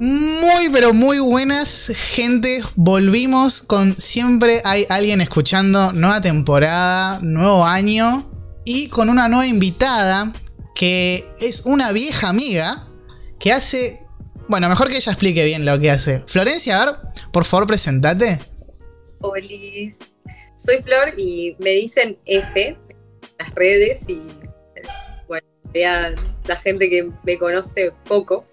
Muy, pero muy buenas, gente. Volvimos con siempre hay alguien escuchando. Nueva temporada, nuevo año. Y con una nueva invitada que es una vieja amiga que hace. Bueno, mejor que ella explique bien lo que hace. Florencia, a ver, por favor, presentate. Hola, soy Flor y me dicen F en las redes y bueno, la gente que me conoce poco.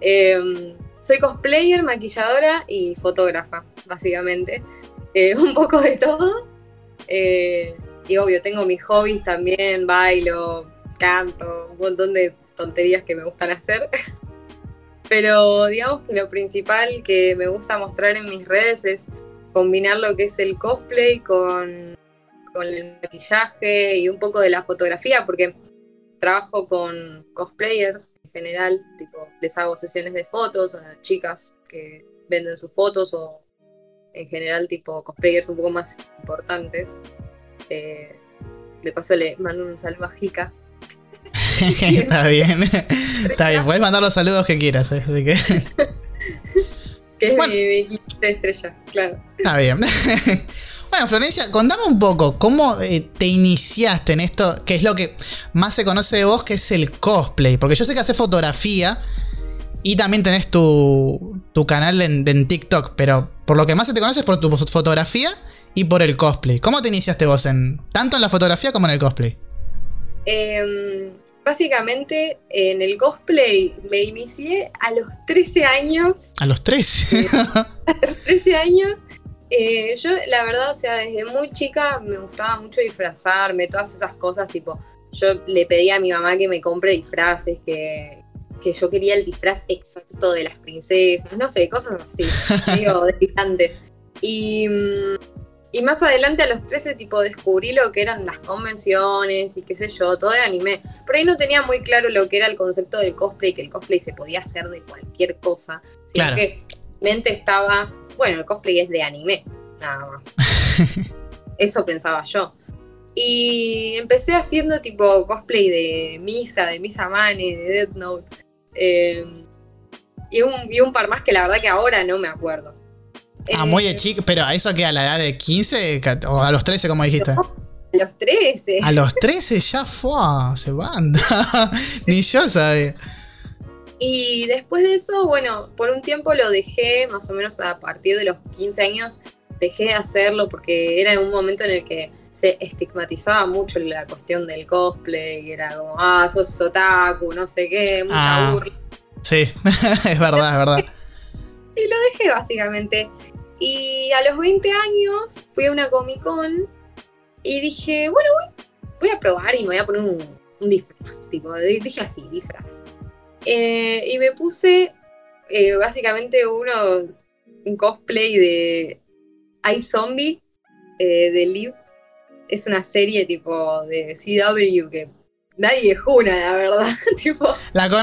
Em, soy cosplayer, maquilladora y fotógrafa, básicamente. Eh, un poco de todo. Eh, y obvio, tengo mis hobbies también, bailo, canto, un montón de tonterías que me gustan hacer. Pero digamos que lo principal que me gusta mostrar en mis redes es combinar lo que es el cosplay con, con el maquillaje y un poco de la fotografía, porque trabajo con cosplayers general, tipo, les hago sesiones de fotos a chicas que venden sus fotos o en general tipo cosplayers un poco más importantes. Eh, de paso le mando un saludo a Jika. Está bien. Está bien, puedes mandar los saludos que quieras, ¿eh? así que. que es mi, mi, estrella, claro. Está bien. Bueno, Florencia, contame un poco, ¿cómo eh, te iniciaste en esto? ¿Qué es lo que más se conoce de vos, que es el cosplay? Porque yo sé que haces fotografía y también tenés tu, canal en, TikTok, pero por lo que más se te conoce es por tu fotografía y por el cosplay. ¿Cómo te iniciaste vos en tanto en la fotografía como en el cosplay? Em, básicamente en el cosplay me inicié a los 13 años. ¿A los 13? a los 13 años eh, yo, la verdad, o sea, desde muy chica me gustaba mucho disfrazarme, todas esas cosas, tipo, yo le pedí a mi mamá que me compre disfraces, que, que yo quería el disfraz exacto de las princesas, no sé, cosas así, digo, delirante. Y, y más adelante a los 13, tipo, descubrí lo que eran las convenciones y qué sé yo, todo de anime. Pero ahí no tenía muy claro lo que era el concepto del cosplay, que el cosplay se podía hacer de cualquier cosa, sino que mente estaba bueno, el cosplay es de anime, nada más. Eso pensaba yo. Y empecé haciendo tipo cosplay de Misa, de Misa Mane, de Death Note. Em, y, un, par más que la verdad que ahora no me acuerdo. Ah, muy de eh, chico, pero ¿a eso que a la edad de 15 o a los 13, como dijiste? a los 13. A los 13 ya fue, se van. Ni yo sabía. Y después de eso, bueno, por un tiempo lo dejé, más o menos a partir de los 15 años, dejé de hacerlo porque era un momento en el que se estigmatizaba mucho la cuestión del cosplay, era como, ah, sos otaku, no sé qué, mucha ah, burla. Sí, es verdad, es verdad. Y lo dejé básicamente. Y a los 20 años fui a una Comic Con y dije, bueno, voy, voy a probar y me voy a poner un, un disfraz, tipo, dije así, disfraz. Eh, y me puse eh, básicamente uno, un cosplay de iZombie eh, de Liv. Es una serie tipo de CW que nadie juna, la verdad. tipo.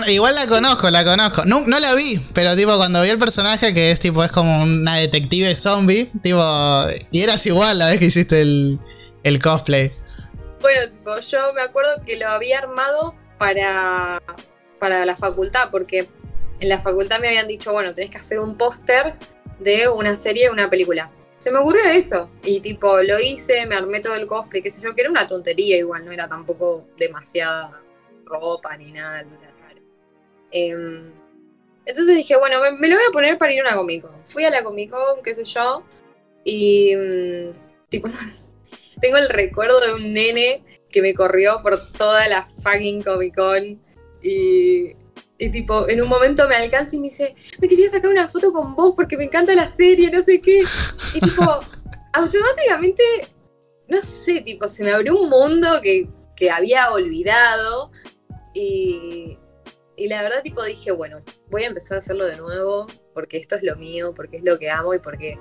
igual la conozco, la conozco. No, no, la vi, pero tipo cuando vi el personaje que es tipo, es como una detective zombie, tipo. Y eras igual la vez que hiciste el, el cosplay. Bueno, tipo, yo me acuerdo que lo había armado para para la facultad, porque en la facultad me habían dicho, bueno, tenés que hacer un póster de una serie, una película. Se me ocurrió eso, y tipo, lo hice, me armé todo el cosplay, qué sé yo, que era una tontería igual, no era tampoco demasiada ropa ni nada. Em, entonces dije, bueno, me, lo voy a poner para ir a una Comic Con. Fui a la Comic Con, qué sé yo, y mm, tipo, tengo el recuerdo de un nene que me corrió por toda la fucking Comic Con y, tipo, en un momento me alcanza y me dice, me quería sacar una foto con vos porque me encanta la serie, no sé qué. Y tipo, automáticamente, no sé, tipo, se me abrió un mundo que, había olvidado. Y, y la verdad, tipo, dije, bueno, voy a empezar a hacerlo de nuevo porque esto es lo mío, porque es lo que amo y porque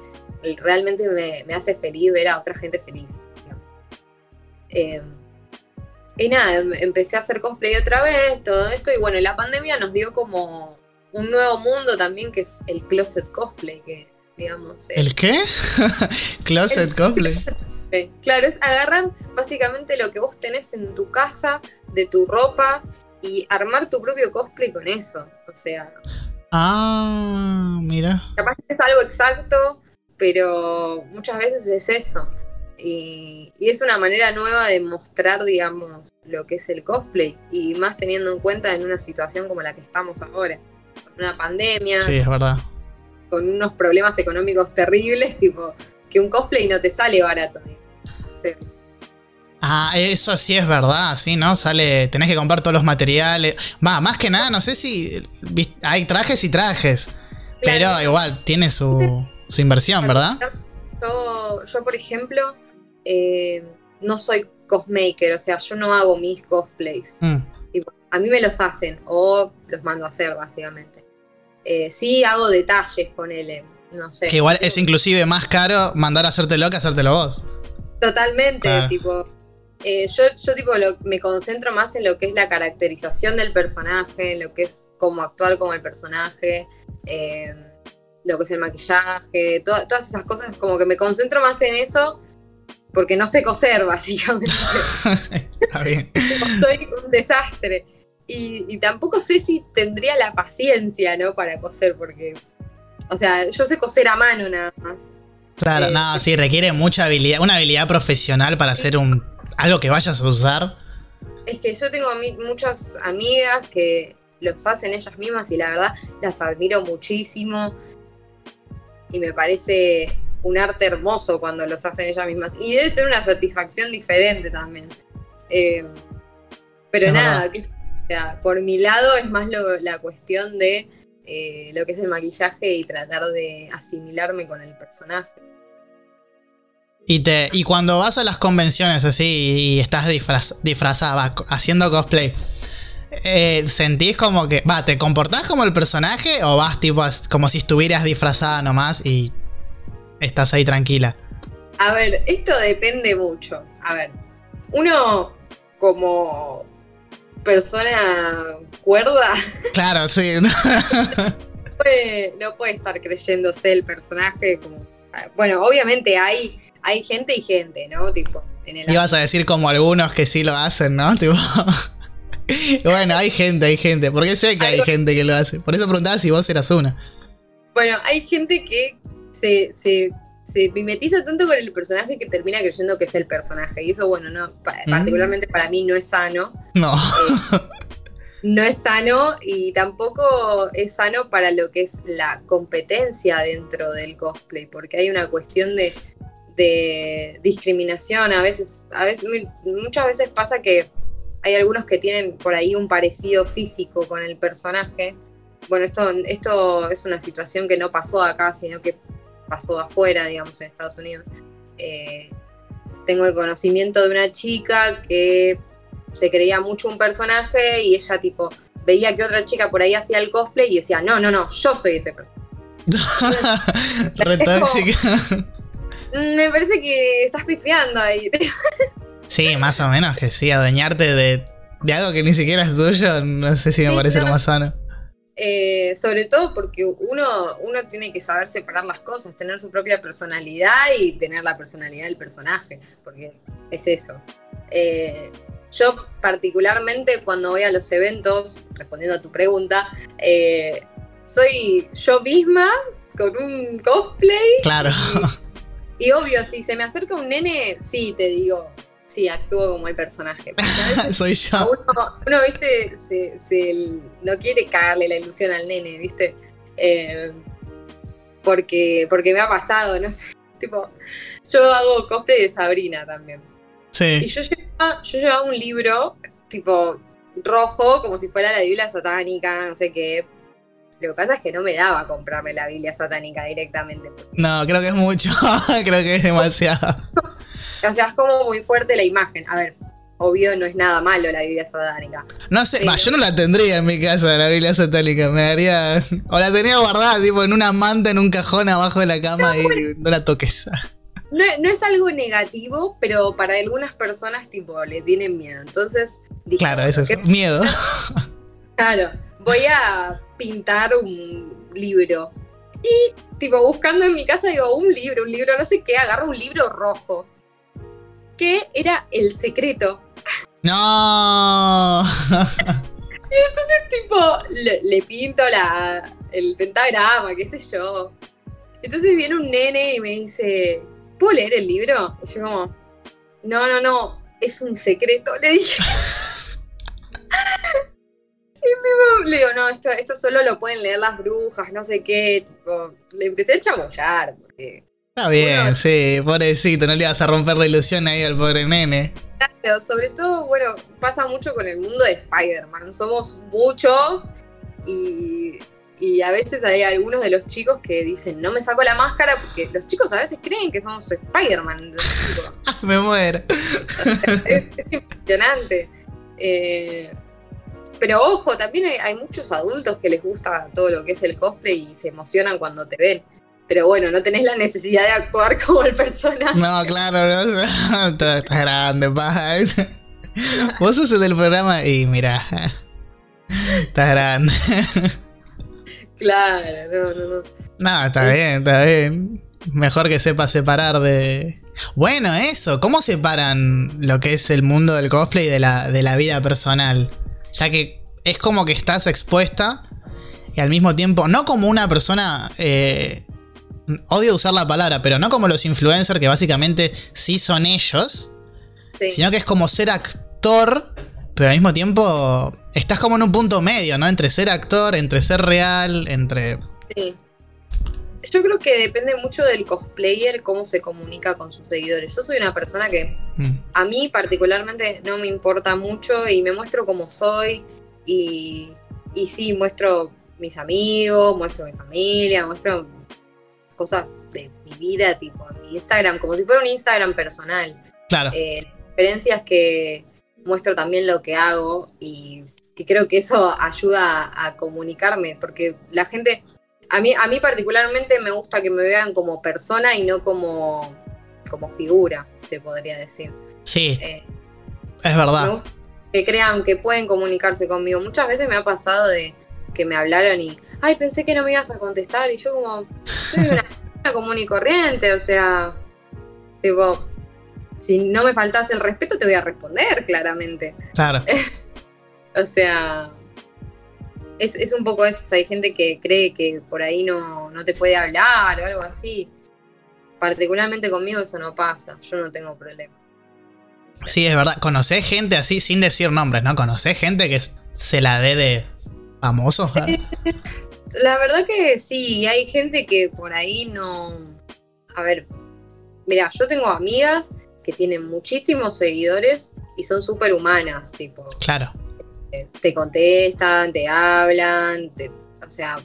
realmente me, me hace feliz ver a otra gente feliz. Eh, y nada, em, empecé a hacer cosplay otra vez, todo esto, y bueno, la pandemia nos dio como un nuevo mundo también, que es el closet cosplay, que digamos... ¿El qué? closet cosplay. Claro, es agarran básicamente lo que vos tenés en tu casa, de tu ropa, y armar tu propio cosplay con eso. O sea... Ah, mira. Capaz que es algo exacto, pero muchas veces es eso. Y, y, es una manera nueva de mostrar, digamos, lo que es el cosplay. Y más teniendo en cuenta en una situación como la que estamos ahora. Con una pandemia. Sí, es verdad. Con unos problemas económicos terribles, tipo, que un cosplay no te sale barato. Sí. Ah, eso sí es verdad, sí, ¿no? Sale, tenés que comprar todos los materiales. Va, más que nada, no sé si hay trajes y trajes. Claro. Pero igual, tiene su, su inversión, ¿verdad? Yo, yo por ejemplo, eh, no soy cosmaker, o sea, yo no hago mis cosplays. Mm. a mí me los hacen o los mando a hacer, básicamente. Eh, sí hago detalles, ponele, no sé. Que igual es inclusive más caro mandar a hacértelo que hacértelo vos. Totalmente, tipo. Eh, yo, yo tipo me concentro más en lo que es la caracterización del personaje, en lo que es cómo actuar como el personaje, lo que es el maquillaje, todas esas cosas, como que me concentro más en eso porque no sé coser, básicamente. Está bien. Soy un desastre. Y, tampoco sé si tendría la paciencia, ¿no? Para coser, porque. O sea, yo sé coser a mano nada más. Claro, eh, no, sí, requiere mucha habilidad, una habilidad profesional para hacer un algo que vayas a usar. Es que yo tengo muchas amigas que los hacen ellas mismas y la verdad las admiro muchísimo. Y me parece un arte hermoso cuando los hacen ellas mismas. Y debe ser una satisfacción diferente también. Eh, pero nada, por mi lado es más la cuestión de eh, lo que es el maquillaje y tratar de asimilarme con el personaje. Y, te, y cuando vas a las convenciones así y estás disfrazada, haciendo cosplay, eh, ¿sentís como que, va, te comportás como el personaje o vas tipo como si estuvieras disfrazada nomás y estás ahí tranquila? A ver, esto depende mucho. A ver, uno como persona cuerda. Claro, sí. no, puede, estar creyéndose el personaje como. Bueno, obviamente hay, hay gente y gente, ¿no? Tipo. En el Ibas a decir como algunos que sí lo hacen, ¿no? Tipo. bueno, hay gente, hay gente. Porque sé que hay gente que lo hace. Por eso preguntaba si vos eras una. Bueno, hay gente que se, se, mimetiza tanto con el personaje que termina creyendo que es el personaje. Y eso, bueno, no, mm. particularmente para mí no es sano. No. Eh, no es sano y tampoco es sano para lo que es la competencia dentro del cosplay, porque hay una cuestión de, de discriminación. A veces, a veces, muchas veces pasa que hay algunos que tienen por ahí un parecido físico con el personaje. Bueno, esto, esto es una situación que no pasó acá, sino que pasó afuera, digamos, en Estados Unidos. Eh, tengo el conocimiento de una chica que se creía mucho un personaje y ella tipo veía que otra chica por ahí hacía el cosplay y decía, no, no, no, yo soy ese personaje. me parece que estás pifiando ahí. sí, más o menos que sí, adueñarte de, de algo que ni siquiera es tuyo, no sé si me parece lo más sano. Eh, sobre todo porque uno, uno tiene que saber separar las cosas, tener su propia personalidad y tener la personalidad del personaje, porque es eso. Eh, yo particularmente cuando voy a los eventos, respondiendo a tu pregunta, eh, soy yo misma con un cosplay. Claro. y, obvio, si se me acerca un nene, sí, te digo, Sí, actúo como el personaje. Soy yo. Uno, viste, se, no quiere cagarle la ilusión al nene, viste. Eh, porque, porque me ha pasado, no sé. Tipo, yo hago cosplay de Sabrina también. Sí. Y yo llevaba, yo llevaba un libro, tipo, rojo, como si fuera la Biblia satánica, no sé qué. Lo que pasa es que no me daba comprarme la Biblia satánica directamente. No, creo que es mucho. creo que es demasiado. O sea, es como muy fuerte la imagen. A ver, obvio no es nada malo la Biblia satánica. No sé, yo no la tendría en mi casa, la Biblia satánica. Me haría. O la tenía guardada, tipo, en una manta, en un cajón abajo de la cama y no la toques. No, no, es algo negativo, pero para algunas personas, tipo, le tienen miedo. Entonces. claro, eso es miedo. Claro, voy a pintar un libro. Y, tipo, buscando en mi casa, digo, un libro, un libro, no sé qué, agarro un libro rojo que era el secreto. No. Y entonces, tipo, le, le pinto la, el pentagrama, qué sé yo. Entonces viene un nene y me dice, ¿puedo leer el libro? Y yo como, no, no, no, es un secreto, le dije. y tipo, le digo, no, esto, esto solo lo pueden leer las brujas, no sé qué. Tipo, le empecé a chamullar. Porque, Está bien, Bueno. sí, pobrecito, no le vas a romper la ilusión ahí al pobre nene. claro, sobre todo, bueno, pasa mucho con el mundo de Spider-Man. Somos muchos y, y a veces hay algunos de los chicos que dicen, no me saco la máscara porque los chicos a veces creen que somos Spider-Man. Tipo, Me muero. es, es impresionante. Eh, pero ojo, también hay, hay muchos adultos que les gusta todo lo que es el cosplay y se emocionan cuando te ven. Pero bueno, no tenés la necesidad de actuar como el personaje. No, claro, no, estás grande, paja. Vos sos el del programa y mira, estás grande. Claro, no, no, no. No, está bien, está bien. Mejor que sepa separar de. Bueno, eso, ¿cómo separan lo que es el mundo del cosplay de la, de la vida personal? Ya que es como que estás expuesta y al mismo tiempo, no como una persona. eh, odio usar la palabra, pero no como los influencers que básicamente sí son ellos, Sí. sino que es como ser actor, pero al mismo tiempo estás como en un punto medio, ¿no? Entre ser actor, entre ser real, entre. Sí. Yo creo que depende mucho del cosplayer cómo se comunica con sus seguidores. Yo soy una persona que Mm, a mí particularmente no me importa mucho y me muestro como soy y, y sí, muestro mis amigos, muestro mi familia, muestro cosas de mi vida, tipo mi Instagram, como si fuera un Instagram personal. claro. Eh, la diferencia es que muestro también lo que hago y, y creo que eso ayuda a, a comunicarme, porque la gente, a mí, a mí particularmente me gusta que me vean como persona y no como, como figura, se podría decir. Sí, Eh, es verdad. que crean que pueden comunicarse conmigo. Muchas veces me ha pasado de que me hablaron y, ay, pensé que no me ibas a contestar y yo como, soy una persona común y corriente, o sea, tipo, si no me faltas el respeto te voy a responder claramente. Claro. O sea, es, es un poco eso. Hay gente que cree que por ahí no, no te puede hablar o algo así. Particularmente conmigo eso no pasa, yo no tengo problema. Sí, es verdad. ¿Conocés gente así, sin decir nombres, no? ¿Conocés gente que se la dé de famosos? La verdad que sí, hay gente que por ahí no. A ver, mira, yo tengo amigas que tienen muchísimos seguidores y son súper humanas, tipo, Claro. eh, te contestan, te hablan, te- o sea,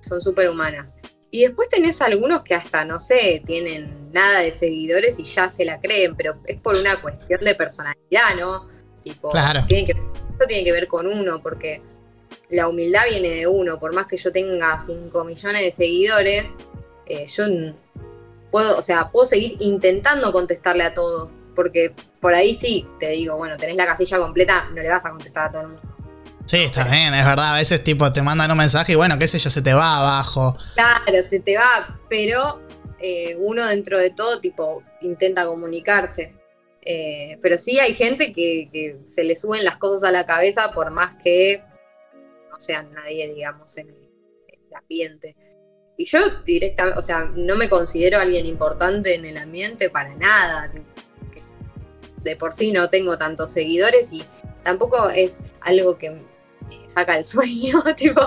son súper humanas. Y después tenés algunos que hasta, no sé, tienen nada de seguidores y ya se la creen, pero es por una cuestión de personalidad, ¿no? Tipo, Claro. tiene que, esto tiene que ver con uno, porque la humildad viene de uno. Por más que yo tenga 5 millones de seguidores, eh, yo puedo, o sea, puedo seguir intentando contestarle a todos, porque por ahí sí, te digo, bueno, tenés la casilla completa, no le vas a contestar a todo el mundo. Sí, está bien, es verdad. A veces tipo te mandan un mensaje y bueno, qué sé yo, se te va abajo. Claro, se te va, pero eh, uno dentro de todo, tipo, intenta comunicarse. Eh, pero sí hay gente que, que se le suben las cosas a la cabeza por más que sea nadie, digamos, en el, en el ambiente. Y yo directamente, o sea, no me considero alguien importante en el ambiente para nada. De por sí no tengo tantos seguidores y tampoco es algo que me saca el sueño, tipo,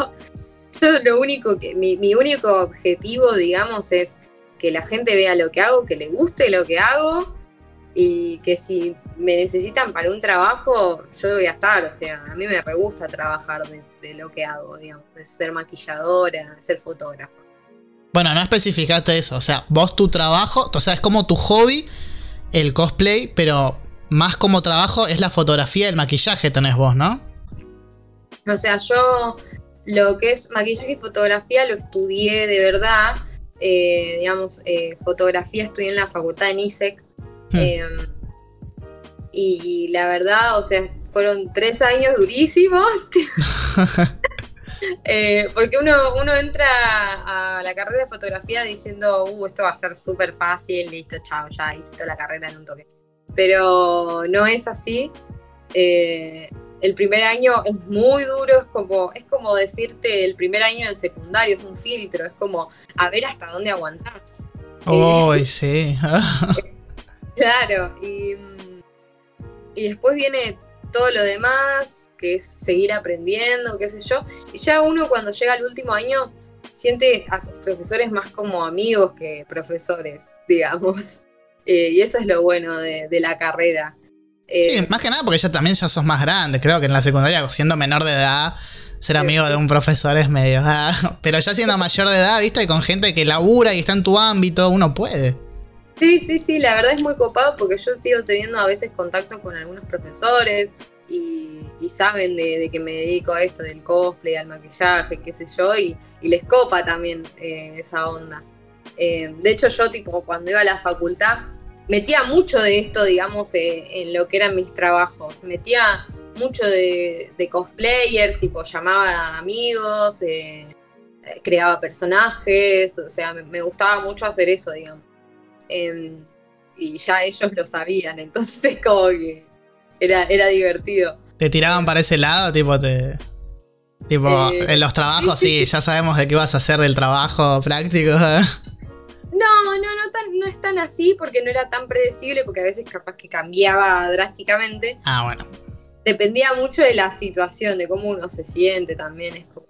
yo lo único que, mi, mi único objetivo, digamos, es que la gente vea lo que hago, que le guste lo que hago y que si me necesitan para un trabajo, yo voy a estar. O sea, a mí me re gusta trabajar de, de lo que hago, digamos, de ser maquilladora, de ser fotógrafa. Bueno, no especificaste eso. O sea, vos tu trabajo, o sea, es como tu hobby el cosplay, pero más como trabajo es la fotografía el maquillaje tenés vos, ¿no? O sea, yo lo que es maquillaje y fotografía lo estudié de verdad. Eh, digamos, eh, fotografía estudié en la facultad de NISEC. Hmm. Eh, y la verdad, o sea, fueron tres años durísimos. Eh, porque uno, uno entra a la carrera de fotografía diciendo, uh, esto va a ser súper fácil, listo, chao, ya hice toda la carrera en un toque. Pero no es así. Eh, el primer año es muy duro, es como, es como decirte el primer año del secundario, es un filtro, es como a ver hasta dónde aguantás. Oh, sí. claro, y, y después viene todo lo demás, que es seguir aprendiendo, qué sé yo. Y ya uno cuando llega al último año siente a sus profesores más como amigos que profesores, digamos. Eh, y eso es lo bueno de, la carrera. Eh, sí, más que nada porque ya también ya sos más grande. Creo que en la secundaria, siendo menor de edad, ser amigo de un profesor es medio. Ah, pero ya siendo mayor de edad, viste, con gente que labura y está en tu ámbito, uno puede. Sí, sí, sí, la verdad es muy copado porque yo sigo teniendo a veces contacto con algunos profesores y, saben de, que me dedico a esto del cosplay, al maquillaje, qué sé yo, y, les copa también eh, esa onda. Eh, de hecho, yo tipo cuando iba a la facultad metía mucho de esto, digamos, eh, en lo que eran mis trabajos. Metía mucho de, cosplayers, tipo llamaba amigos, creaba personajes, o sea, me gustaba mucho hacer eso, digamos. Y ya ellos lo sabían, entonces como que era, era divertido. ¿Te tiraban para ese lado? Tipo, te... Tipo, eh, en los trabajos sí, ya sabemos de qué vas a hacer el trabajo práctico. No, no, no, tan, no es tan así porque no era tan predecible, porque a veces capaz que cambiaba drásticamente. Ah, bueno. Dependía mucho de la situación, de cómo uno se siente también, es como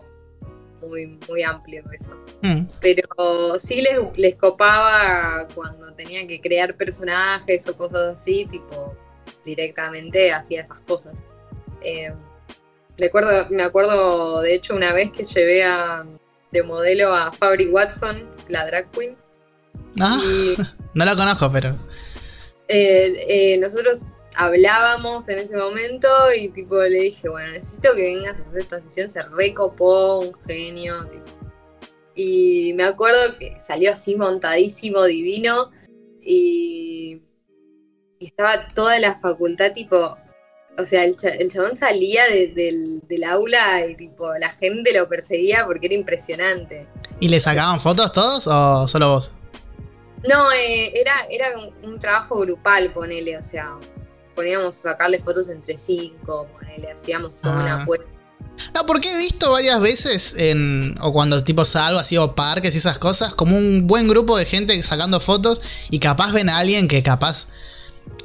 muy, muy amplio eso. Mm. Pero sí les, les copaba cuando tenían que crear personajes o cosas así, tipo, directamente hacía esas cosas. Eh, acuerdo, me acuerdo, de hecho, una vez que llevé a, de modelo a Fabri Watson, la drag queen. Ah, no la conozco, pero. Eh, eh, nosotros hablábamos en ese momento y tipo le dije, bueno, necesito que vengas a hacer esta sesión, se recopó, un genio, Y me acuerdo que salió así montadísimo, divino, y, estaba toda la facultad tipo, o sea, el, chabón salía del, aula y tipo, la gente lo perseguía porque era impresionante. ¿Y le sacaban fotos todos o solo vos? No, eh, era, era un, un, trabajo grupal, ponele, o sea, poníamos a sacarle fotos entre cinco, ponele, hacíamos una ah. apuesta. No, porque he visto varias veces en. o cuando tipo salgo así o parques y esas cosas, como un buen grupo de gente sacando fotos y capaz ven a alguien que capaz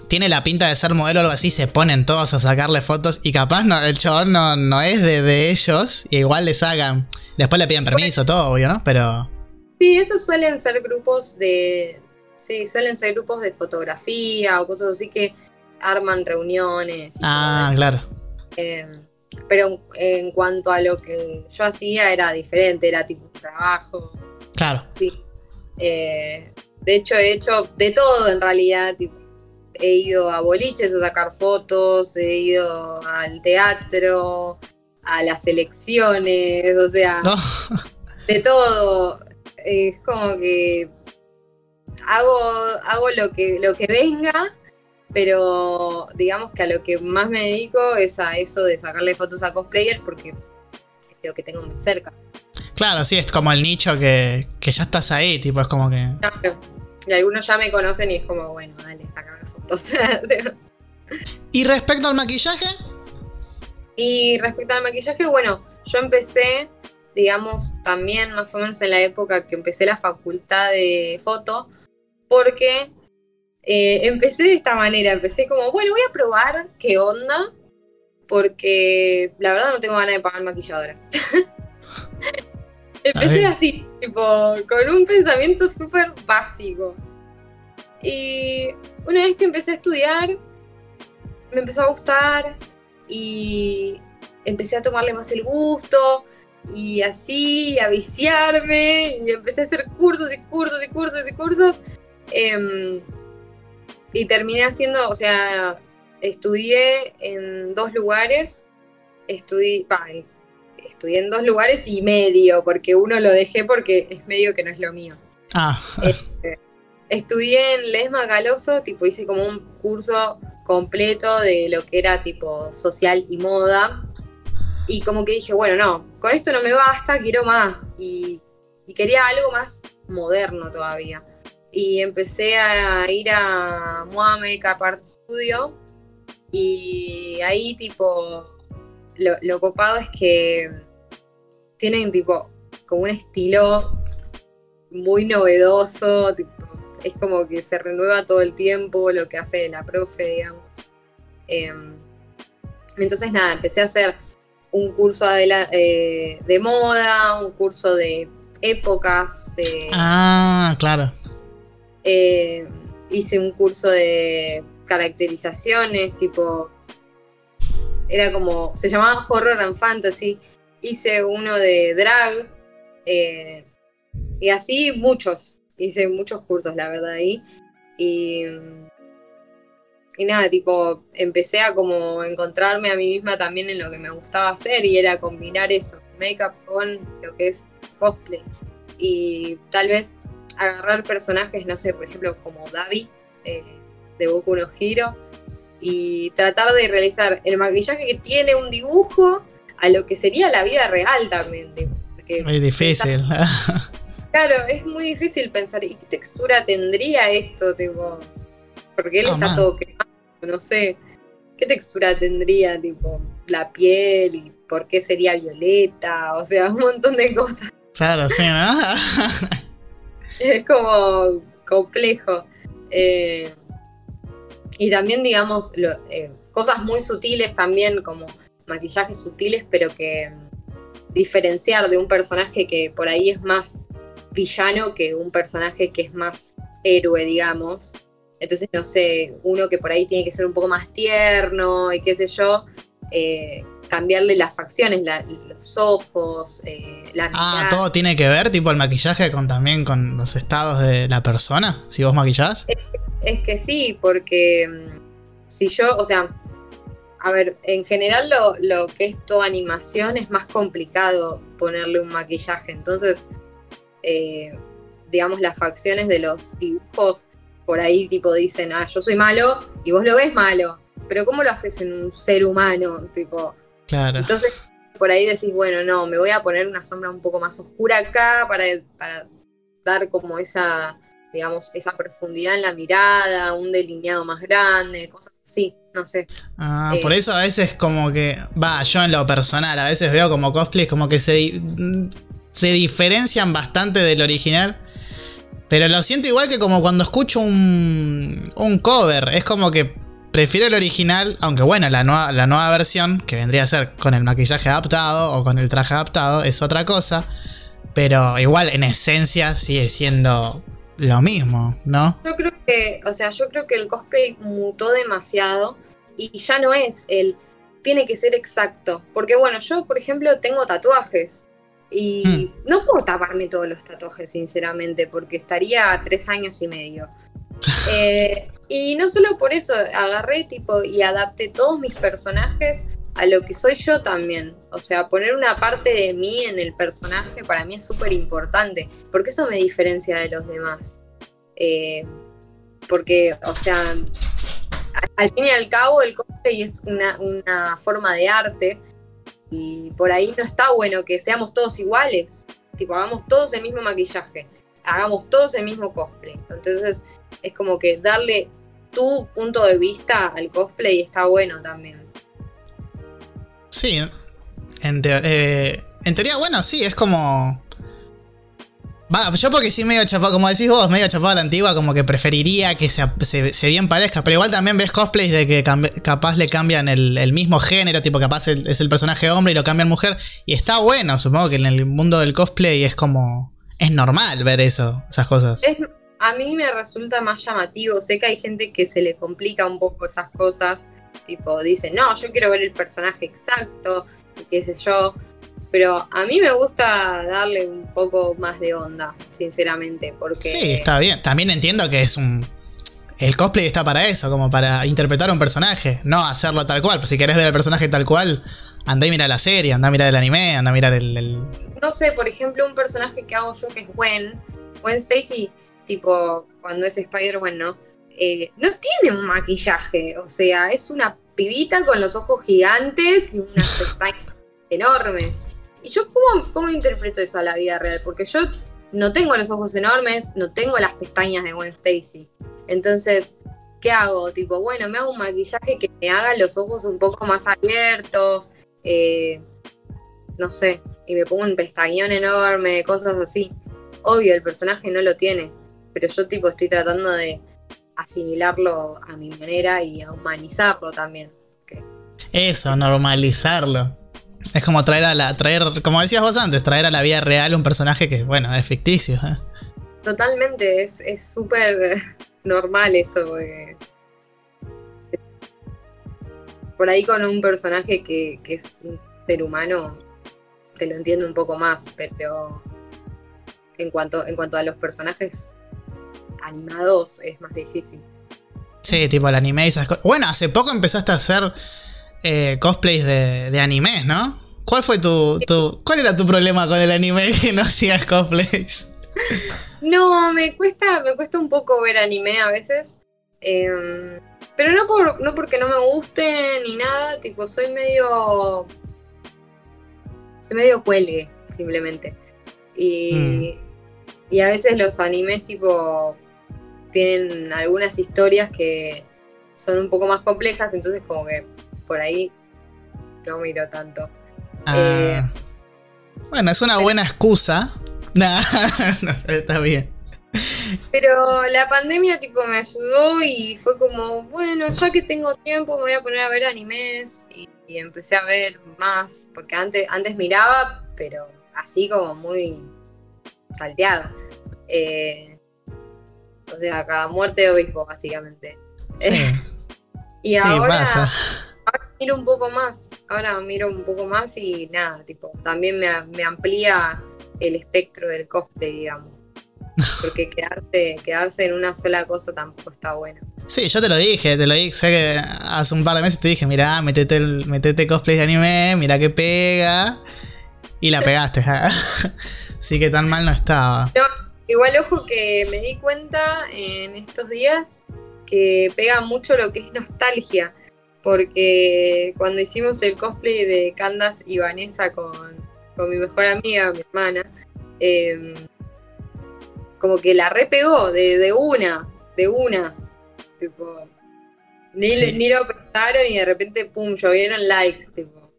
tiene la pinta de ser modelo o algo así, se ponen todos a sacarle fotos y capaz no, el chabón no, es de, ellos, y igual le sacan. Después le piden permiso, todo, obvio, ¿no? Pero. Sí, esos suelen ser grupos de. Sí, suelen ser grupos de fotografía o cosas así que arman reuniones. ah, claro. Em, pero en cuanto a lo que yo hacía era diferente, era tipo un trabajo. Claro. Sí. Eh, de hecho, he hecho de todo en realidad. he ido a boliches a sacar fotos, he ido al teatro, a las elecciones, o sea, de todo. Es como que hago, hago lo que, lo que venga pero digamos que a lo que más me dedico es a eso de sacarle fotos a cosplayers porque es lo que tengo muy cerca. Claro, sí, es como el nicho que, ya estás ahí, tipo, es como que... Claro. Y algunos ya me conocen y es como, bueno, dale, sacame fotos. ¿Y respecto al maquillaje? Y respecto al maquillaje, bueno, yo empecé, digamos, también más o menos en la época que empecé la facultad de foto, porque eh, empecé de esta manera, empecé como, bueno, voy a probar qué onda, porque la verdad no tengo ganas de pagar maquilladora. empecé así, tipo, con un pensamiento súper básico. Y una vez que empecé a estudiar, me empezó a gustar y empecé a tomarle más el gusto y así, a viciarme y empecé a hacer cursos y cursos y cursos y cursos. Em, y terminé haciendo, o sea, estudié en dos lugares, estudié, estudié en dos lugares y medio, porque uno lo dejé porque es medio que no es lo mío. Ah. Este, estudié en Lesma Galoso, tipo hice como un curso completo de lo que era tipo social y moda. Y como que dije, bueno, no, con esto no me basta, quiero más. Y, y quería algo más moderno todavía y empecé a ir a Moa Makeup Art Studio y ahí tipo lo, copado es que tienen tipo como un estilo muy novedoso, es como que se renueva todo el tiempo lo que hace la profe, digamos. Em, entonces nada, empecé a hacer un curso eh, de, moda, un curso de épocas. De, ah, claro. Eh, hice un curso de caracterizaciones, tipo. Era como. Se llamaba Horror and Fantasy. Hice uno de drag. Eh, y así muchos. Hice muchos cursos, la verdad, ahí. Y y nada, tipo, empecé a como encontrarme a mí misma también en lo que me gustaba hacer y era combinar eso, make-up con lo que es cosplay. Y tal vez agarrar personajes, no sé, por ejemplo, como Davi eh, de Boku no Hero y tratar de realizar el maquillaje que tiene un dibujo a lo que sería la vida real también. es difícil. claro, es muy difícil pensar, ¿y qué textura tendría esto? Tipo, porque él está todo quemado, no sé. ¿Qué textura tendría, tipo, la piel y por qué sería violeta? O sea, un montón de cosas. Claro, sí, ¿no? es como complejo. Eh, y también, digamos, eh, cosas muy sutiles también, como maquillajes sutiles, pero que mm, diferenciar de un personaje que por ahí es más villano que un personaje que es más héroe, digamos. Entonces, no sé, uno que por ahí tiene que ser un poco más tierno y qué sé yo, eh, cambiarle las facciones, los ojos, eh, la Ah, todo tiene que ver, tipo el maquillaje con también con los estados de la persona, si vos maquillás. Es, que sí, porque mm, si yo, o sea, a ver, en general lo, lo que es toda animación es más complicado ponerle un maquillaje, entonces, eh, digamos, las facciones de los dibujos por ahí tipo dicen, ah, yo soy malo y vos lo ves malo, pero ¿cómo lo haces en un ser humano? Tipo, claro. Entonces por ahí decís, bueno, no, me voy a poner una sombra un poco más oscura acá para, para dar como esa, digamos, esa profundidad en la mirada, un delineado más grande, cosas así, no sé. Ah, por eh, eso a veces como que, va, yo en lo personal, a veces veo como cosplays como que se, se diferencian bastante del original pero lo siento igual que como cuando escucho un, un cover. Es como que prefiero el original, aunque bueno, la nueva, la nueva versión, que vendría a ser con el maquillaje adaptado o con el traje adaptado, es otra cosa. Pero igual en esencia sigue siendo lo mismo, ¿no? Yo creo que, o sea, yo creo que el cosplay mutó demasiado y ya no es el tiene que ser exacto. Porque bueno, yo por ejemplo tengo tatuajes y hmm. no puedo taparme todos los tatuajes, sinceramente, porque estaría tres años y medio. Eh, y no solo por eso, agarré tipo y adapté todos mis personajes a lo que soy yo también. O sea, poner una parte de mí en el personaje para mí es súper importante, porque eso me diferencia de los demás. Eh, porque, o sea, al fin y al cabo el cosplay es una, una forma de arte y por ahí no está bueno que seamos todos iguales. Tipo, hagamos todos el mismo maquillaje, hagamos todos el mismo cosplay. Entonces, es como que darle tu punto de vista al cosplay está bueno también. Sí, en, eh, en teoría, bueno, sí, es como Va, yo porque sí medio chapado, como decís vos, medio chapado a la antigua, como que preferiría que se, se, bien parezca, pero igual también ves cosplays de que capaz le cambian el, mismo género, tipo capaz es el personaje hombre y lo cambian mujer, y está bueno, supongo que en el mundo del cosplay es como, es normal ver eso, esas cosas. a mí me resulta más llamativo, sé que hay gente que se le complica un poco esas cosas, tipo dice, no, yo quiero ver el personaje exacto, y qué sé yo, pero a mí me gusta darle un poco más de onda, sinceramente, porque... Sí, está bien. También entiendo que es un... El cosplay está para eso, como para interpretar un personaje, no hacerlo tal cual. Pues si querés ver el personaje tal cual, andá y mira la serie, andá a mirar el anime, andá a mirar el, No sé, por ejemplo, un personaje que hago yo que es Gwen, Gwen Stacy, tipo, cuando es Spider-Man, ¿no? Eh, no tiene un maquillaje, o sea, es una pibita con los ojos gigantes y unas pestañas enormes. ¿Y yo cómo, interpreto eso a la vida real? Porque yo no tengo los ojos enormes, no tengo las pestañas de Gwen Stacy. Entonces, ¿qué hago? Tipo, bueno, me hago un maquillaje que me haga los ojos un poco más abiertos, eh, no sé, y me pongo un pestañón enorme, cosas así. Obvio, el personaje no lo tiene, pero yo tipo estoy tratando de asimilarlo a mi manera y a humanizarlo también. Eso, normalizarlo. Es como traer a la, traer, como decías vos antes, traer a la vida real un personaje que, bueno, es ficticio. ¿eh? Totalmente, es súper normal eso. Por ahí con un personaje que, que, es un ser humano, te lo entiendo un poco más, pero en cuanto, en cuanto a los personajes animados es más difícil. Sí, tipo el anime y esas cosas. Bueno, hace poco empezaste a hacer eh, cosplays de, de animes, ¿no? ¿Cuál fue tu, tu, ¿Cuál era tu problema con el anime que no hacías cosplays? No, me cuesta, me cuesta un poco ver anime a veces. Em, pero no, por, no porque no me guste ni nada, tipo, soy medio. Soy medio cuelgue, simplemente. Y, mm. y a veces los animes, tipo, tienen algunas historias que son un poco más complejas, entonces, como que por ahí no miro tanto. Ah. Eh, bueno, es una buena excusa. no, está bien. Pero la pandemia tipo me ayudó y fue como, bueno, ya que tengo tiempo me voy a poner a ver animes y, empecé a ver más, porque antes, antes miraba, pero así como muy salteada. Eh, o sea, cada muerte de obispo, básicamente. y ahora, miro un poco más, ahora miro un poco más y nada, tipo, también me, amplía el espectro del cosplay, digamos. Porque quedarse, quedarse en una sola cosa tampoco está bueno. Sí, yo te lo dije, te lo dije, sé que hace un par de meses te dije, mirá, metete, metete cosplay de anime, mira que pega. Y la pegaste. Así que tan mal no estaba. igual ojo que me di cuenta en estos días que pega mucho lo que es nostalgia porque cuando hicimos el cosplay de Candas y Vanessa con, mi mejor amiga, mi hermana, em, como que la repegó de, de una, de una. Tipo, ni, ni, lo pensaron y de repente, pum, llovieron likes, tipo.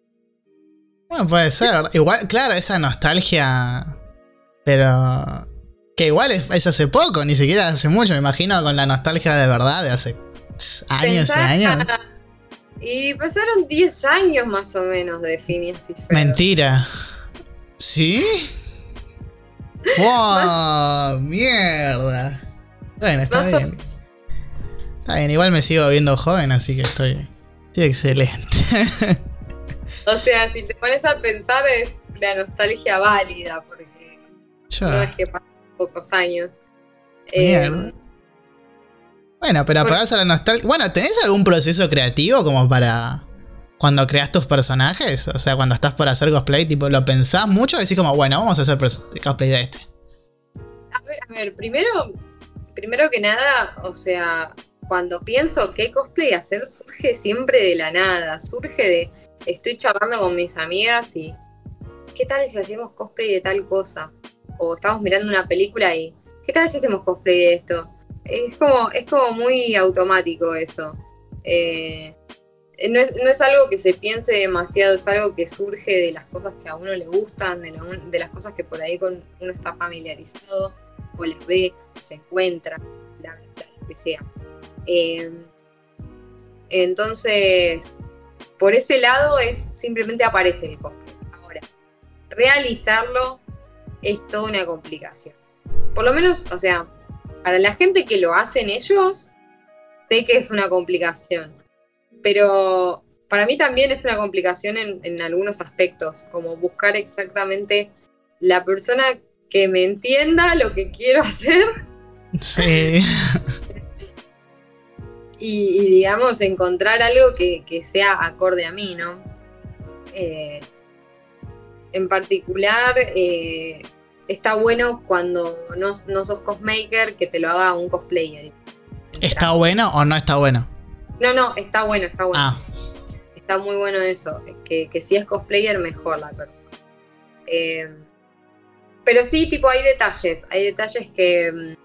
Bueno, puede ser. Igual, claro, esa nostalgia. Pero. Que igual es, hace poco, ni siquiera hace mucho, me imagino, con la nostalgia de verdad de hace años y años. Y pasaron 10 años más o menos de Phineas y Mentira. ¿Sí? ¡Wow! ¡Mierda! Bueno, está bien. Está bien, igual me sigo viendo joven, así que estoy, estoy excelente. o sea, si te pones a pensar es la nostalgia válida, porque no es que pasan pocos años. Mierda. Eh, bueno, pero apagás a la nostalgia. Bueno, ¿tenés algún proceso creativo como para. Cuando creas tus personajes? O sea, cuando estás por hacer cosplay, tipo, ¿lo pensás mucho? Decís como, bueno, vamos a hacer cosplay de este. A ver, primero, primero que nada, o sea, cuando pienso qué cosplay hacer, surge siempre de la nada. Surge de. Estoy charlando con mis amigas y. ¿Qué tal si hacemos cosplay de tal cosa? O estamos mirando una película y. ¿Qué tal si hacemos cosplay de esto? es como, es como muy automático eso. Eh, no, es, algo que se piense demasiado, es algo que surge de las cosas que a uno le gustan, de, las cosas que por ahí uno está familiarizado, o las ve, o se encuentra, lo que sea. Eh, entonces, por ese lado es simplemente aparece el cosplay. Ahora, realizarlo es toda una complicación. Por lo menos, o sea, para la gente que lo hacen ellos, sé que es una complicación. Pero para mí también es una complicación en, algunos aspectos, como buscar exactamente la persona que me entienda lo que quiero hacer. Sí. y, digamos, encontrar algo que, sea acorde a mí, ¿no? Eh, en particular, eh, está bueno cuando no, sos cosmaker que te lo haga un cosplayer. ¿Está bueno o no está bueno? No, no, está bueno, está bueno. Ah. Está muy bueno eso. Que, si es cosplayer, mejor la persona. Eh, pero sí, tipo, hay detalles. Hay detalles que,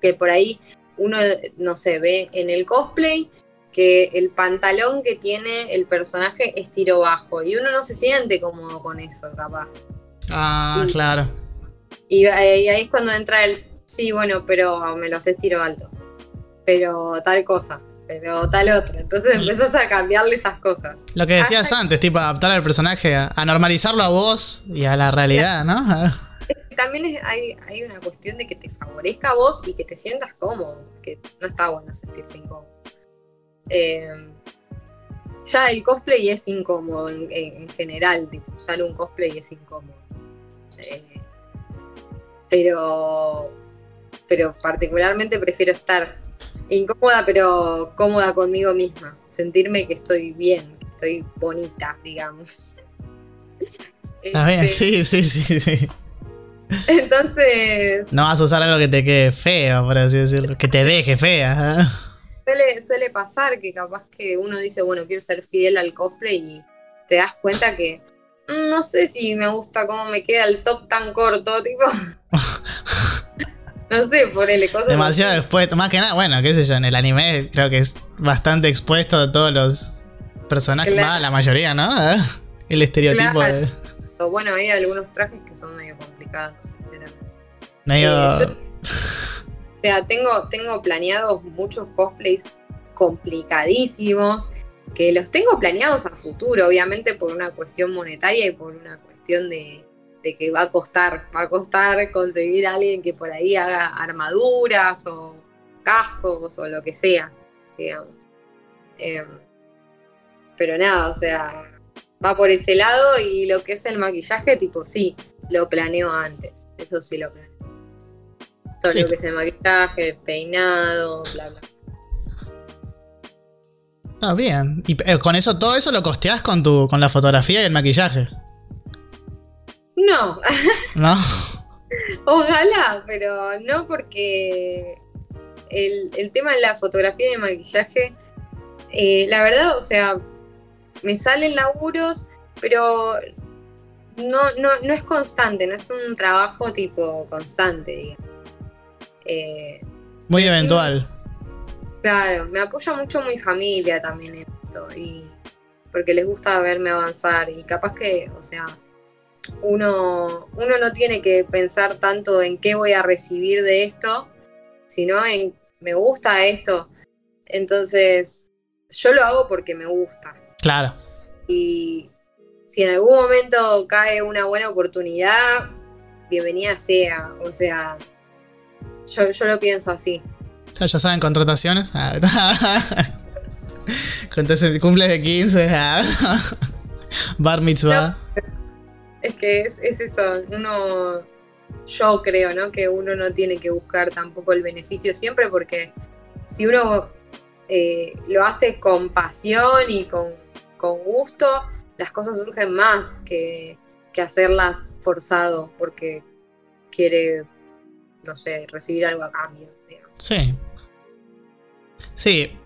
que por ahí uno, no sé, ve en el cosplay que el pantalón que tiene el personaje es tiro bajo y uno no se siente cómodo con eso, capaz. Ah, claro. Y, ahí es cuando entra el, sí, bueno, pero me lo haces tiro alto. Pero tal cosa, pero tal otra. Entonces empezás a cambiarle esas cosas. Lo que decías antes, tipo adaptar al personaje, a, normalizarlo a vos y a la realidad, ¿no? También hay, hay una cuestión de que te favorezca a vos y que te sientas cómodo, que no está bueno sentirse incómodo. Eh, ya el cosplay es incómodo en, general, usar un cosplay es incómodo. Eh, pero, pero particularmente prefiero estar incómoda, pero cómoda conmigo misma. Sentirme que estoy bien, que estoy bonita, digamos. Está bien, este, sí, sí, sí, sí. Entonces. No vas a usar algo que te quede feo, por así decirlo. Que te deje fea. ¿eh? suele, pasar que capaz que uno dice, bueno, quiero ser fiel al cosplay y te das cuenta que mm, no sé si me gusta cómo me queda el top tan corto, tipo. no sé, ponele cosas. Demasiado expuesto. Más que nada, bueno, qué sé yo, en el anime creo que es bastante expuesto a todos los personajes, la mayoría, ¿no? El estereotipo de. Bueno, hay algunos trajes que son medio complicados. Medio. Eh, o sea, tengo, tengo planeados muchos cosplays complicadísimos, que los tengo planeados a futuro, obviamente por una cuestión monetaria y por una cuestión de, que va a costar, va a costar conseguir a alguien que por ahí haga armaduras o cascos o lo que sea, digamos. Em, pero nada, o sea, va por ese lado y lo que es el maquillaje, tipo, sí, lo planeo antes, eso sí lo planeo. Todo lo que es el maquillaje, el peinado, bla, bla. Ah, bien. Y eh, con eso, todo eso lo costeás con tu, con la fotografía y el maquillaje. No. ¿No? Ojalá, pero no porque el, tema de la fotografía y el maquillaje, eh, la verdad, o sea, me salen laburos, pero no, no, no es constante, no es un trabajo tipo constante, digamos. Eh, Muy eventual. claro, me apoya mucho mi familia también en esto, y porque les gusta verme avanzar y capaz que, o sea, uno, uno no tiene que pensar tanto en qué voy a recibir de esto, sino en me gusta esto. Entonces, yo lo hago porque me gusta. Claro. Y si en algún momento cae una buena oportunidad, bienvenida sea. O sea, yo, lo pienso así. Ya, saben, contrataciones. Ah, Entonces, cumple de 15. Ah. Bar mitzvah. Es que es, eso. Uno. Yo creo, ¿no? Que uno no tiene que buscar tampoco el beneficio siempre, porque si uno eh, lo hace con pasión y con, gusto, las cosas surgen más que, que hacerlas forzado porque quiere no sé, recibir algo a cambio. Sí. Sí,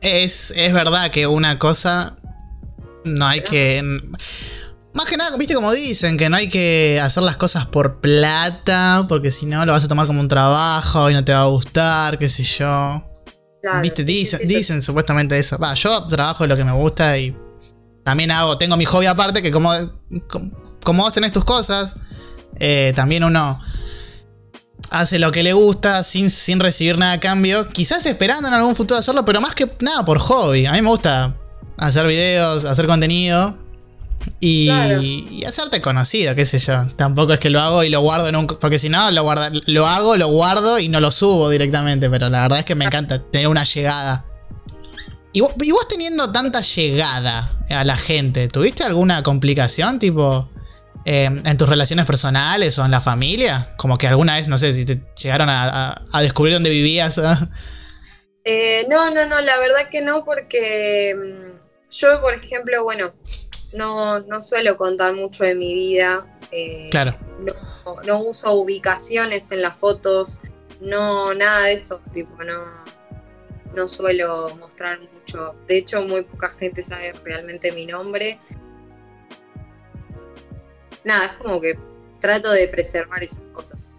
es, es verdad que una cosa no hay que... Más que nada, viste como dicen, que no hay que hacer las cosas por plata, porque si no lo vas a tomar como un trabajo y no te va a gustar, qué sé yo. viste, dicen, dicen supuestamente eso. Va, yo trabajo lo que me gusta y también hago, tengo mi hobby aparte, que como, como, vos tenés tus cosas, eh, también uno hace lo que le gusta sin, sin recibir nada a cambio. Quizás esperando en algún futuro hacerlo, pero más que nada por hobby. A mí me gusta hacer videos, hacer contenido. Y, hacerte conocido, qué sé yo. Tampoco es que lo hago y lo guardo en un. Porque si no, lo, lo hago, lo guardo y no lo subo directamente. Pero la verdad es que me encanta tener una llegada. y vos teniendo tanta llegada a la gente, ¿tuviste alguna complicación? Tipo, eh, en tus relaciones personales o en la familia? Como que alguna vez, no sé, si te llegaron a, descubrir dónde vivías. Eh, no, no, no, la verdad que no, porque mm, yo, por ejemplo, bueno, no, no suelo contar mucho de mi vida. Eh, claro. No, uso ubicaciones en las fotos, no, nada de eso, tipo, no, no suelo mostrar mucho. De hecho, muy poca gente sabe realmente mi nombre nada, es como que trato de preservar esas cosas.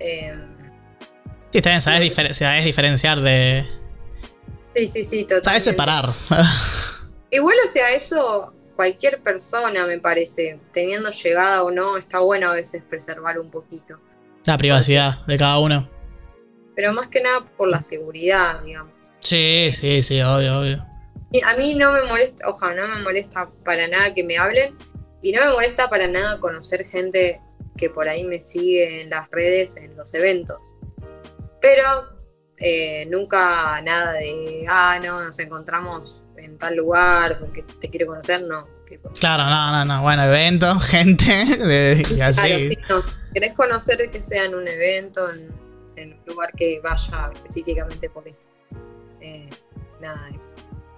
Eh, sí, está bien, sabes, diferenciar de. Sí, sí, sí, totalmente. Sabes separar. Igual, o sea, eso cualquier persona, me parece, teniendo llegada o no, está bueno a veces preservar un poquito. La privacidad de cada uno. Pero más que nada por la seguridad, digamos. Sí, sí, sí, obvio, obvio. Y a mí no me molesta, ojalá, no me molesta para nada que me hablen y no me molesta para nada conocer gente que por ahí me sigue en las redes, en los eventos. Pero eh, nunca nada de, ah, no, nos encontramos en tal lugar porque te quiero conocer, no. Claro, no, no, no. Bueno, evento, gente, de, y así. Claro, sí, no. Querés conocer que sea en un evento, en, en un lugar que vaya específicamente por esto. Eh, nada, es.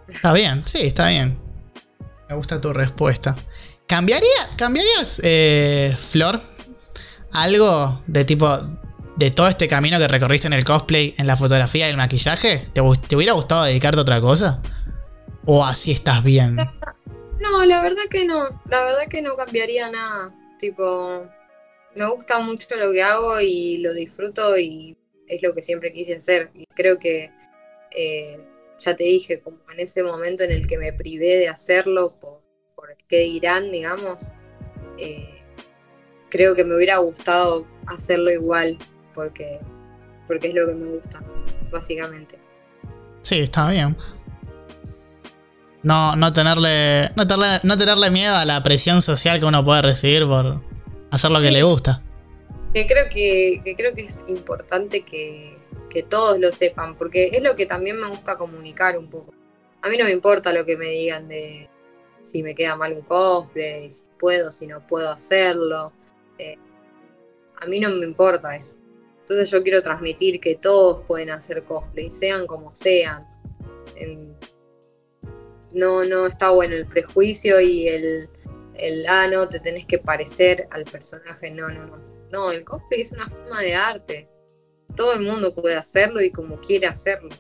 Está bien, sí, está bien. Me gusta tu respuesta. ¿Cambiaría, ¿Cambiarías, eh, Flor, algo de tipo de todo este camino que recorriste en el cosplay, en la fotografía y el maquillaje? ¿Te, te hubiera gustado dedicarte a otra cosa? ¿O así estás bien? No, la verdad que no. La verdad que no cambiaría nada. Tipo, me gusta mucho lo que hago y lo disfruto y es lo que siempre quise hacer. Y creo que, eh, ya te dije, como en ese momento en el que me privé de hacerlo por, por el que dirán, digamos, eh, creo que me hubiera gustado hacerlo igual porque, porque es lo que me gusta, básicamente. Sí, está bien. No, no, tenerle, no, tenerle, no tenerle miedo a la presión social que uno puede recibir por hacer lo que Sí. le gusta. Que creo que, que creo que es importante que, que todos lo sepan, porque es lo que también me gusta comunicar un poco. A mí no me importa lo que me digan de si me queda mal un cosplay, si puedo, si no puedo hacerlo. Eh, a mí no me importa eso. Entonces yo quiero transmitir que todos pueden hacer cosplay, sean como sean. En- no, no está bueno el prejuicio y el, el, ah, no, te tenés que parecer al personaje. No, no, no. No, el cosplay es una forma de arte. Todo el mundo puede hacerlo y como quiere hacerlo.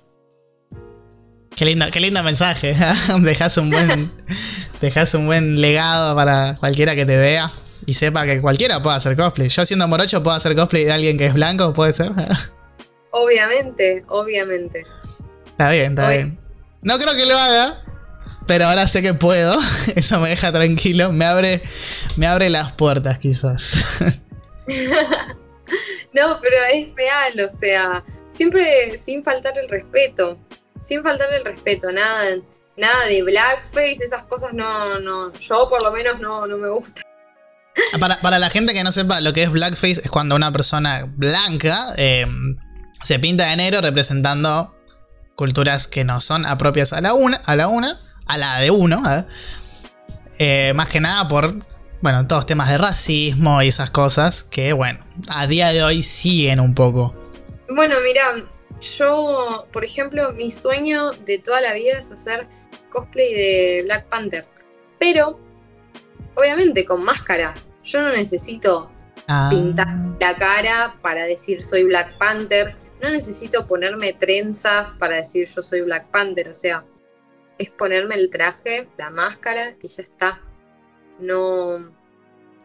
Qué lindo, qué lindo mensaje. dejas un buen. dejas un buen legado para cualquiera que te vea. Y sepa que cualquiera puede hacer cosplay. Yo siendo morocho puedo hacer cosplay de alguien que es blanco, puede ser. Obviamente, obviamente. está bien, está bien. No creo que lo haga. Pero ahora sé que puedo. Eso me deja tranquilo. Me abre. Me abre las puertas, quizás. No, pero es real, o sea, siempre sin faltar el respeto. Sin faltar el respeto, nada, nada de blackface, esas cosas no, no, yo por lo menos no, no me gusta. Para, para la gente que no sepa lo que es blackface, es cuando una persona blanca eh, se pinta de negro representando culturas que no son apropias a la una, a la una, a la de uno. ¿eh? Eh, más que nada por, bueno, todos temas de racismo y esas cosas que, bueno, a día de hoy siguen un poco. Bueno, mira, yo, por ejemplo, mi sueño de toda la vida es hacer cosplay de Black Panther. Pero, obviamente, con máscara. Yo no necesito Ah, pintar la cara para decir soy Black Panther. No necesito ponerme trenzas para decir yo soy Black Panther. O sea, es ponerme el traje, la máscara y ya está. No,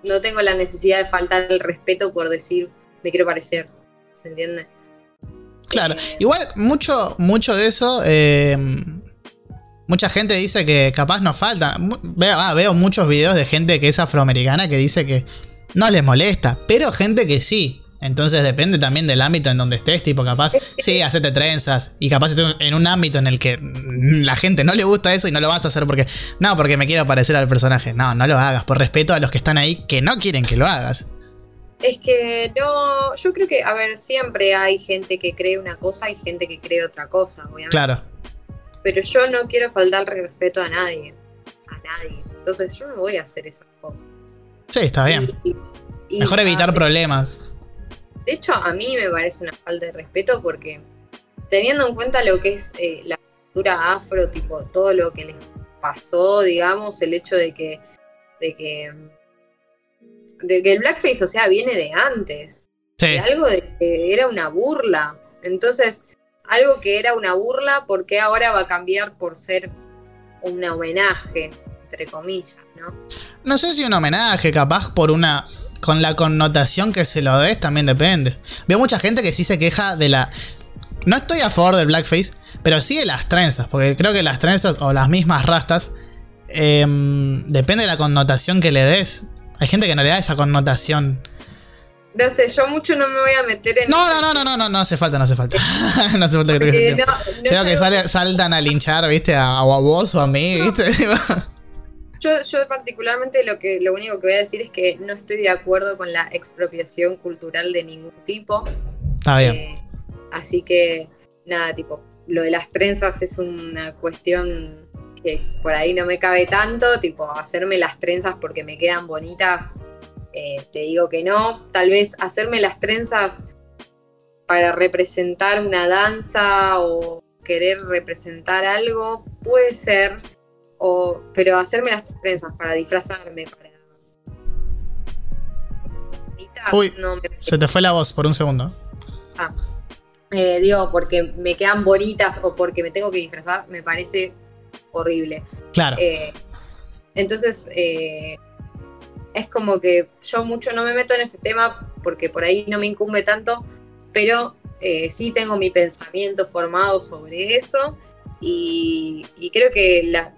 no tengo la necesidad de faltar el respeto por decir me quiero parecer. ¿Se entiende? Claro, igual mucho, mucho de eso, eh, mucha gente dice que capaz nos falta. Ah, veo muchos videos de gente que es afroamericana que dice que no les molesta, pero gente que sí. Entonces depende también del ámbito en donde estés, tipo capaz, sí, hacete trenzas. Y capaz estés en un ámbito en el que mm, la gente no le gusta eso y no lo vas a hacer porque, no, porque me quiero parecer al personaje. No, no lo hagas, por respeto a los que están ahí que no quieren que lo hagas. Es que no, yo creo que, a ver, siempre hay gente que cree una cosa y gente que cree otra cosa, obviamente. Claro, Pero yo no quiero faltar respeto a nadie. A nadie. Entonces yo no voy a hacer esas cosas. sí, está bien. Y- y- Mejor evitar problemas. De hecho, a mí me parece una falta de respeto porque teniendo en cuenta lo que es eh, la cultura afro, tipo todo lo que les pasó, digamos, el hecho de que, de que, de que el blackface, o sea, viene de antes, Sí. de algo de que era una burla. Entonces, algo que era una burla, ¿por qué ahora va a cambiar por ser un homenaje, entre comillas, ¿no? No sé si un homenaje, capaz por una. Con la connotación que se lo des, también depende. Veo mucha gente que sí se queja de la. No estoy a favor del blackface, Pero sí de las trenzas, porque creo que las trenzas o las mismas rastas, em, depende de la connotación que le des. Hay gente que no le da esa connotación. No sé, yo mucho no me voy a meter en. No, no, no, no, no, no, no hace falta, no hace falta. no hace falta que tema. no- no Creo que sale- saltan a linchar, viste, a, a vos o a mí, viste. Yo, yo particularmente lo que lo único que voy a decir es que no estoy de acuerdo con la expropiación cultural de ningún tipo. Está bien. Eh, así que nada, tipo, lo de las trenzas es una cuestión que por ahí no me cabe tanto, tipo, hacerme las trenzas porque me quedan bonitas, eh, te digo que no. Tal vez hacerme las trenzas para representar una danza o querer representar algo, puede ser, o, pero hacerme las trenzas para disfrazarme, para... bonitas, Uy. no me Se te fue la voz por un segundo. eh, digo, porque me quedan bonitas o porque me tengo que disfrazar, me parece horrible. Claro. Eh, entonces, eh, es como que yo mucho no me meto en ese tema porque por ahí no me incumbe tanto, pero sí tengo mi pensamiento formado sobre eso y, y creo que la,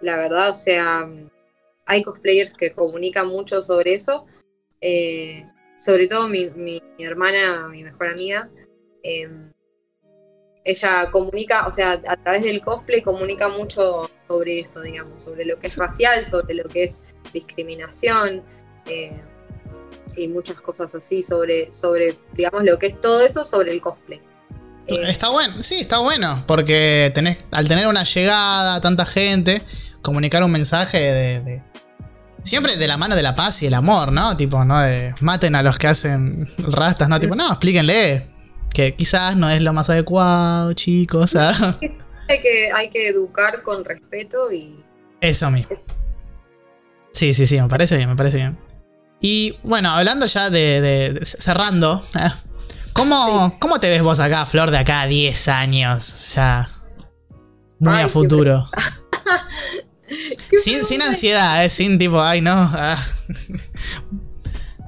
la verdad, o sea, hay cosplayers que comunican mucho sobre eso, eh, sobre todo mi, mi- mi hermana, mi mejor amiga. eh, ella comunica, o sea, a través del cosplay comunica mucho sobre eso, digamos, sobre lo que es racial, sobre lo que es discriminación eh, y muchas cosas así, sobre, sobre, digamos, lo que es todo eso sobre el cosplay. Eh, Está bueno, sí, está bueno, porque tenés, al tener una llegada, tanta gente, comunicar un mensaje de, de- Siempre de la mano de la paz y el amor, ¿no? Tipo, no de maten a los que hacen rastas, ¿no? Tipo, no, explíquenle que quizás no es lo más adecuado, chicos. ¿ah? hay, que, hay que educar con respeto y Eso mismo. Sí, sí, sí, me parece bien, me parece bien. Y bueno, hablando ya de, de- de- cerrando, ¿eh? ¿cómo, ¿cómo te ves vos acá, Flor, de acá a 10 años? Ya. Muy Ay, a futuro. Sin, sin ansiedad, ¿eh? Sin tipo, ay, no. ah.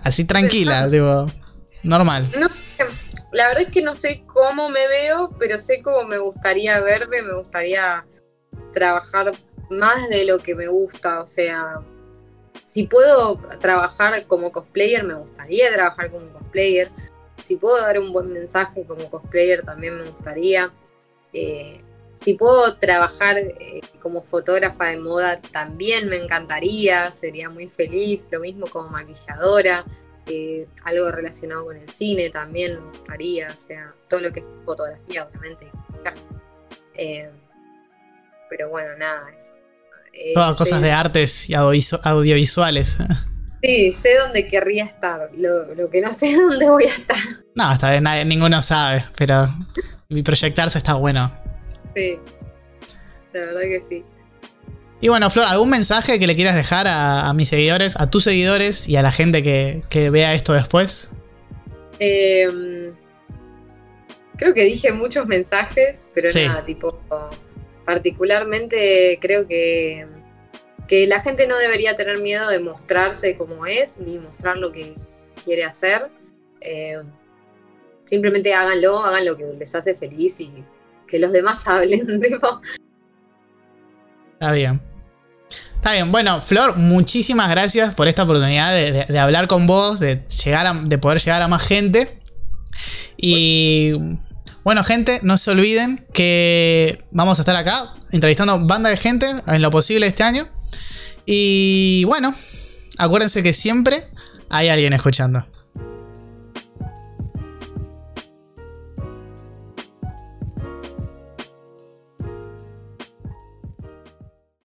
Así tranquila, tipo. Normal. La verdad es que no sé cómo me veo, pero sé cómo me gustaría verme, me gustaría trabajar más de lo que me gusta, o sea, si puedo trabajar como cosplayer, me gustaría trabajar como cosplayer, si puedo dar un buen mensaje como cosplayer, también me gustaría, Eh, si puedo trabajar eh, como fotógrafa de moda, también me encantaría, sería muy feliz, lo mismo como maquilladora eh, algo relacionado con el cine también me gustaría, o sea, todo lo que es fotografía, obviamente. Eh, pero bueno, nada, eso. Eh, Todas cosas de artes y audiovisuales. Sí, sé dónde querría estar, lo, lo que no sé es dónde voy a estar. No, esta vez nadie- ninguno sabe, pero mi proyectarse está bueno. Sí, la verdad que sí. Y bueno, Flor, ¿algún mensaje que le quieras dejar a, a mis seguidores, a tus seguidores y a la gente que, que vea esto después? Eh, creo que dije muchos mensajes, pero Sí. nada, tipo, particularmente creo que, que la gente no debería tener miedo de mostrarse como es, ni mostrar lo que quiere hacer. Eh, simplemente háganlo, hagan lo que les hace feliz y que los demás hablen. tipo. Está bien. Está bien. Bueno, Flor, muchísimas gracias por esta oportunidad de, hablar con vos, de, llegar de poder llegar a más gente. Y bueno, gente, no se olviden que vamos a estar acá entrevistando banda de gente en lo posible este año. Y bueno, acuérdense que siempre hay alguien escuchando.